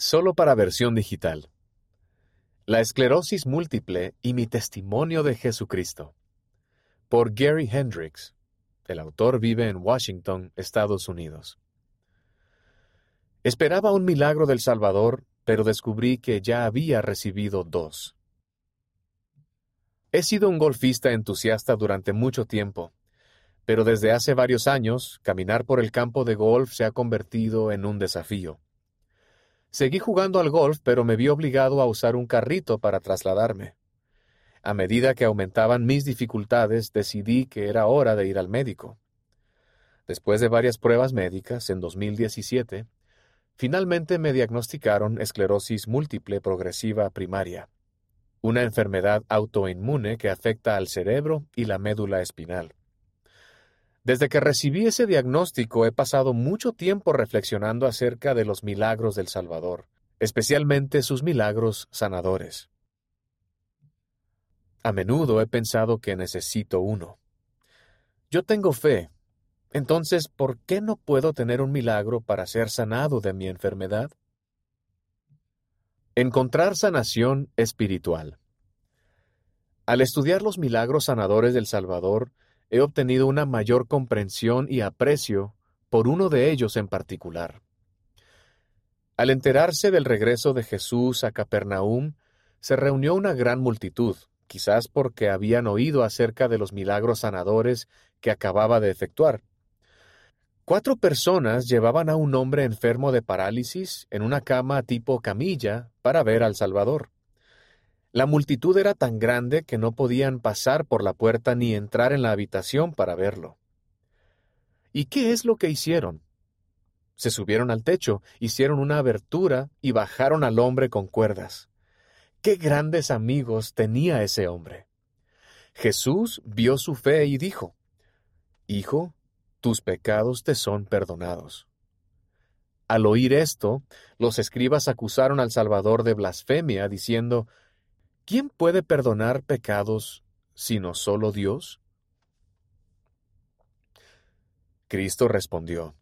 Solo para versión digital. La esclerosis múltiple y mi testimonio de Jesucristo. Por Gary Hendricks. El autor vive en Washington, Estados Unidos. Esperaba un milagro del Salvador, pero descubrí que ya había recibido dos. He sido un golfista entusiasta durante mucho tiempo, pero desde hace varios años, caminar por el campo de golf se ha convertido en un desafío. Seguí jugando al golf, pero me vi obligado a usar un carrito para trasladarme. A medida que aumentaban mis dificultades, decidí que era hora de ir al médico. Después de varias pruebas médicas, en 2017, finalmente me diagnosticaron esclerosis múltiple progresiva primaria, una enfermedad autoinmune que afecta al cerebro y la médula espinal. Desde que recibí ese diagnóstico he pasado mucho tiempo reflexionando acerca de los milagros del Salvador, especialmente sus milagros sanadores. A menudo he pensado que necesito uno. Yo tengo fe, entonces, ¿por qué no puedo tener un milagro para ser sanado de mi enfermedad? Encontrar sanación espiritual. Al estudiar los milagros sanadores del Salvador, he obtenido una mayor comprensión y aprecio por uno de ellos en particular. Al enterarse del regreso de Jesús a Capernaum, se reunió una gran multitud, quizás porque habían oído acerca de los milagros sanadores que acababa de efectuar. Cuatro personas llevaban a un hombre enfermo de parálisis en una cama tipo camilla para ver al Salvador. La multitud era tan grande que no podían pasar por la puerta ni entrar en la habitación para verlo. ¿Y qué es lo que hicieron? Se subieron al techo, hicieron una abertura y bajaron al hombre con cuerdas. Qué grandes amigos tenía ese hombre. Jesús vio su fe y dijo, Hijo, tus pecados te son perdonados. Al oír esto, los escribas acusaron al Salvador de blasfemia, diciendo, ¿Quién puede perdonar pecados sino solo Dios? Cristo respondió,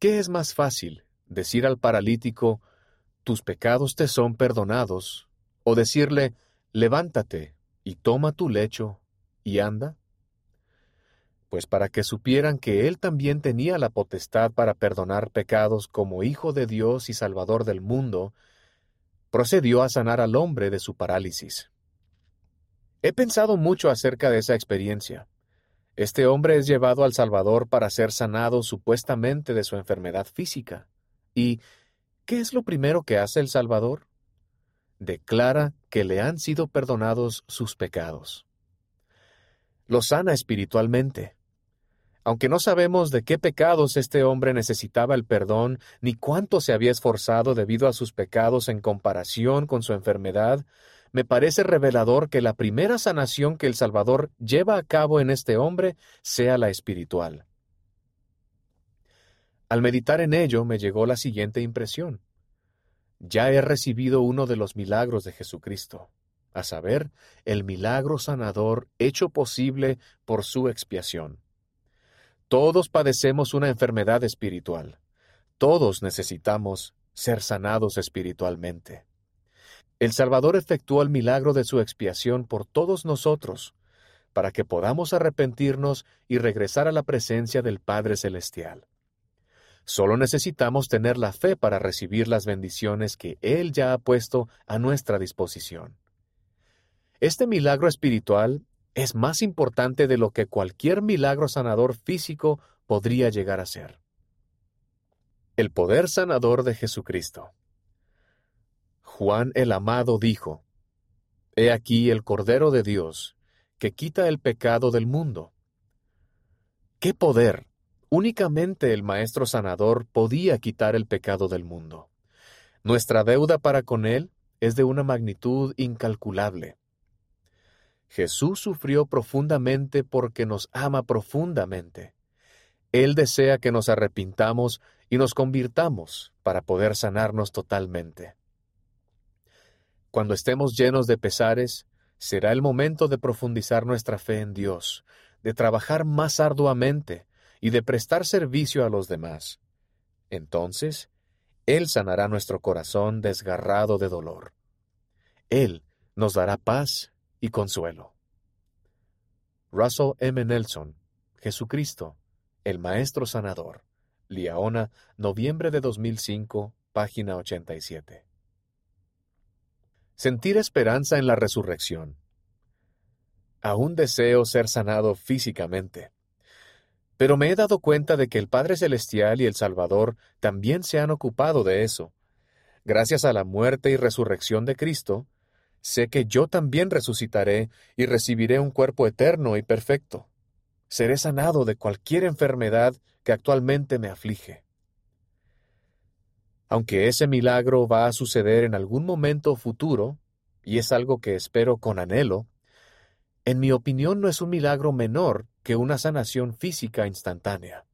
¿Qué es más fácil, decir al paralítico, tus pecados te son perdonados, o decirle, levántate y toma tu lecho y anda? Pues para que supieran que Él también tenía la potestad para perdonar pecados como Hijo de Dios y Salvador del mundo, procedió a sanar al hombre de su parálisis. He pensado mucho acerca de esa experiencia. Este hombre es llevado al Salvador para ser sanado supuestamente de su enfermedad física. ¿Y qué es lo primero que hace el Salvador? Declara que le han sido perdonados sus pecados. Lo sana espiritualmente. Aunque no sabemos de qué pecados este hombre necesitaba el perdón, ni cuánto se había esforzado debido a sus pecados en comparación con su enfermedad, me parece revelador que la primera sanación que el Salvador lleva a cabo en este hombre sea la espiritual. Al meditar en ello me llegó la siguiente impresión. Ya he recibido uno de los milagros de Jesucristo, a saber, el milagro sanador hecho posible por su expiación. Todos padecemos una enfermedad espiritual. Todos necesitamos ser sanados espiritualmente. El Salvador efectuó el milagro de su expiación por todos nosotros, para que podamos arrepentirnos y regresar a la presencia del Padre Celestial. Solo necesitamos tener la fe para recibir las bendiciones que Él ya ha puesto a nuestra disposición. Este milagro espiritual es más importante de lo que cualquier milagro sanador físico podría llegar a ser. El poder sanador de Jesucristo. Juan el Amado dijo, He aquí el Cordero de Dios, que quita el pecado del mundo. ¡Qué poder! Únicamente el Maestro Sanador podía quitar el pecado del mundo. Nuestra deuda para con Él es de una magnitud incalculable. Jesús sufrió profundamente porque nos ama profundamente. Él desea que nos arrepintamos y nos convirtamos para poder sanarnos totalmente. Cuando estemos llenos de pesares, será el momento de profundizar nuestra fe en Dios, de trabajar más arduamente y de prestar servicio a los demás. Entonces, Él sanará nuestro corazón desgarrado de dolor. Él nos dará paz y consuelo. Russell M. Nelson, Jesucristo, el Maestro Sanador. Liaona, noviembre de 2005, página 87. Sentir esperanza en la resurrección. Aún deseo ser sanado físicamente. Pero me he dado cuenta de que el Padre Celestial y el Salvador también se han ocupado de eso. Gracias a la muerte y resurrección de Cristo, sé que yo también resucitaré y recibiré un cuerpo eterno y perfecto. Seré sanado de cualquier enfermedad que actualmente me aflige. Aunque ese milagro va a suceder en algún momento futuro, y es algo que espero con anhelo, en mi opinión no es un milagro menor que una sanación física instantánea.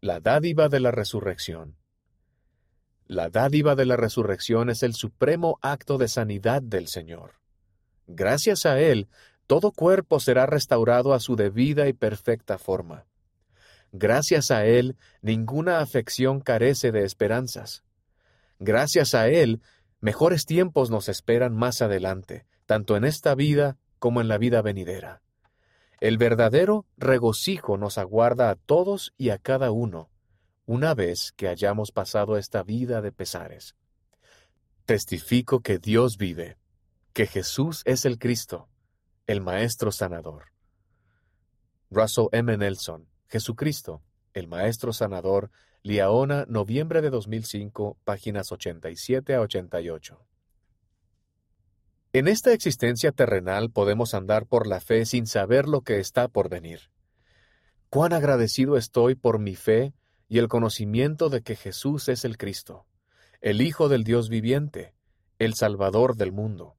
La dádiva de la resurrección. La dádiva de la resurrección es el supremo acto de sanidad del Señor. Gracias a Él, todo cuerpo será restaurado a su debida y perfecta forma. Gracias a Él, ninguna afección carece de esperanzas. Gracias a Él, mejores tiempos nos esperan más adelante, tanto en esta vida como en la vida venidera. El verdadero regocijo nos aguarda a todos y a cada uno, una vez que hayamos pasado esta vida de pesares. Testifico que Dios vive, que Jesús es el Cristo, el Maestro Sanador. Russell M. Nelson, Jesucristo, el Maestro Sanador, Liaona, noviembre de 2005, páginas 87 a 88. En esta existencia terrenal podemos andar por la fe sin saber lo que está por venir. Cuán agradecido estoy por mi fe y el conocimiento de que Jesús es el Cristo, el Hijo del Dios viviente, el Salvador del mundo.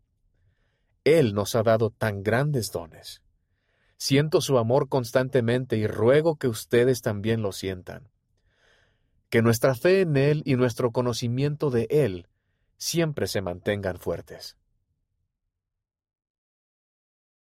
Él nos ha dado tan grandes dones. Siento su amor constantemente y ruego que ustedes también lo sientan. Que nuestra fe en Él y nuestro conocimiento de Él siempre se mantengan fuertes.